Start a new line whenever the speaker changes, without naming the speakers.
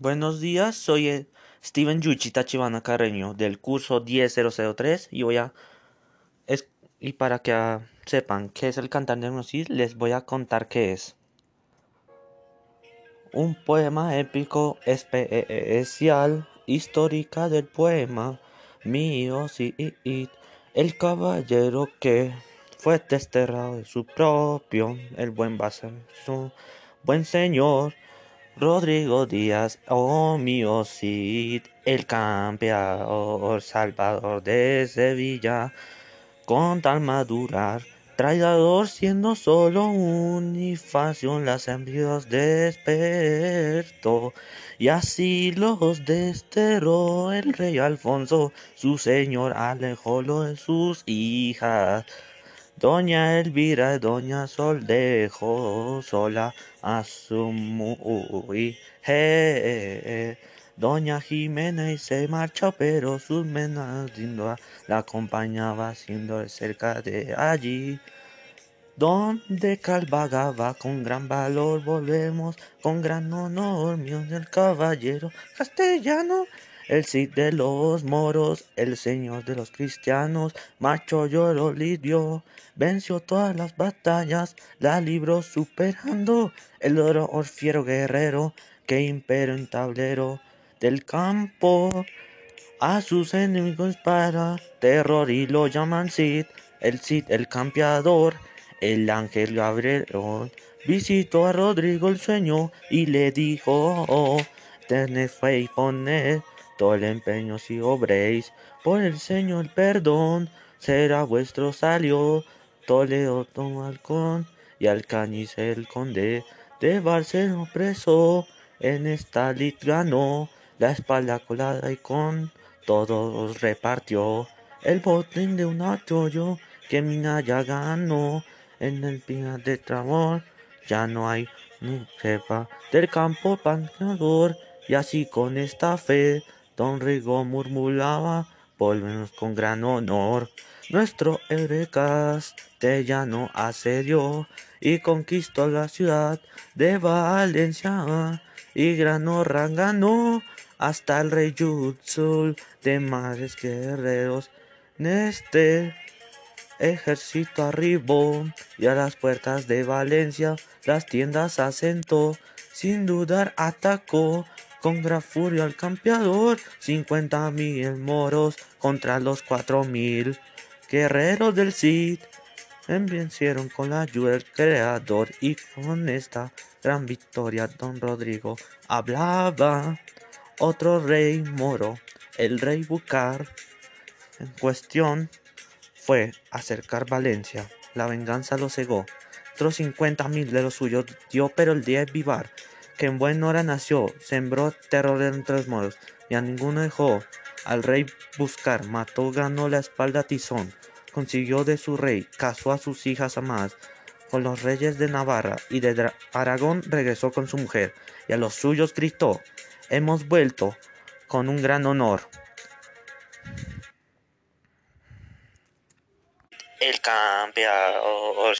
Buenos días, soy eh, Steven Yuchi Tachibana Carreño del curso 10003 y voy a y para que ah, sepan qué es el cantante de les voy a contar qué es. Un poema épico especial, histórica del poema mío, sí, el caballero que fue desterrado de su propio, el buen su buen señor Rodrigo Díaz, oh mío Cid, el campeador, salvador de Sevilla, con tal madurar, traidor siendo solo unifación las envidias despertó, y así los desterró el rey Alfonso, su señor alejólo de sus hijas. Doña Elvira Doña Sol dejó sola a su mujer. Doña Jimena y se marchó, pero sus menas la acompañaba siendo cerca de allí. Donde calvagaba con gran valor, volvemos con gran honor, mío del caballero castellano el Cid de los moros, el señor de los cristianos, macho lloro lidio, venció todas las batallas, la libró superando el oro orfiero guerrero que imperó en tablero del campo. A sus enemigos para terror y lo llaman Cid, el Cid el campeador, el ángel Gabriel visitó a Rodrigo el sueño y le dijo, oh, fe y poned todo el empeño si obréis, por el Señor perdón, será vuestro salió, Toledo tomó halcón, y Alcañiz el conde, de Barcelona preso, en esta lid ganó, la espalda colada y con todos repartió, el botín de un atollo, que Minaya ganó, en el pina de Tramor, ya no hay ni sepa del campo panador, y así con esta fe, Don Rigo murmuraba, volvemos con gran honor. Nuestro héroe castellano asedió y conquistó la ciudad de Valencia y gran ganó hasta el rey Yutzul de mares guerreros. En este ejército arribó y a las puertas de Valencia las tiendas asentó, sin dudar atacó con gran furia al campeador, cincuenta mil moros contra los cuatro mil guerreros del Cid. Vencieron con la ayuda del creador y con esta gran victoria don Rodrigo hablaba. Otro rey moro, el rey Bucar, en cuestión fue acercar Valencia. La venganza lo cegó. Otros cincuenta mil de los suyos dio, pero el día de vivar que en buen hora nació, sembró terror entre los moros, y a ninguno dejó al rey buscar, mató, ganó la espalda a Tizón, consiguió de su rey, casó a sus hijas amadas, con los reyes de Navarra y de Aragón regresó con su mujer, y a los suyos gritó, hemos vuelto con un gran honor. El campeador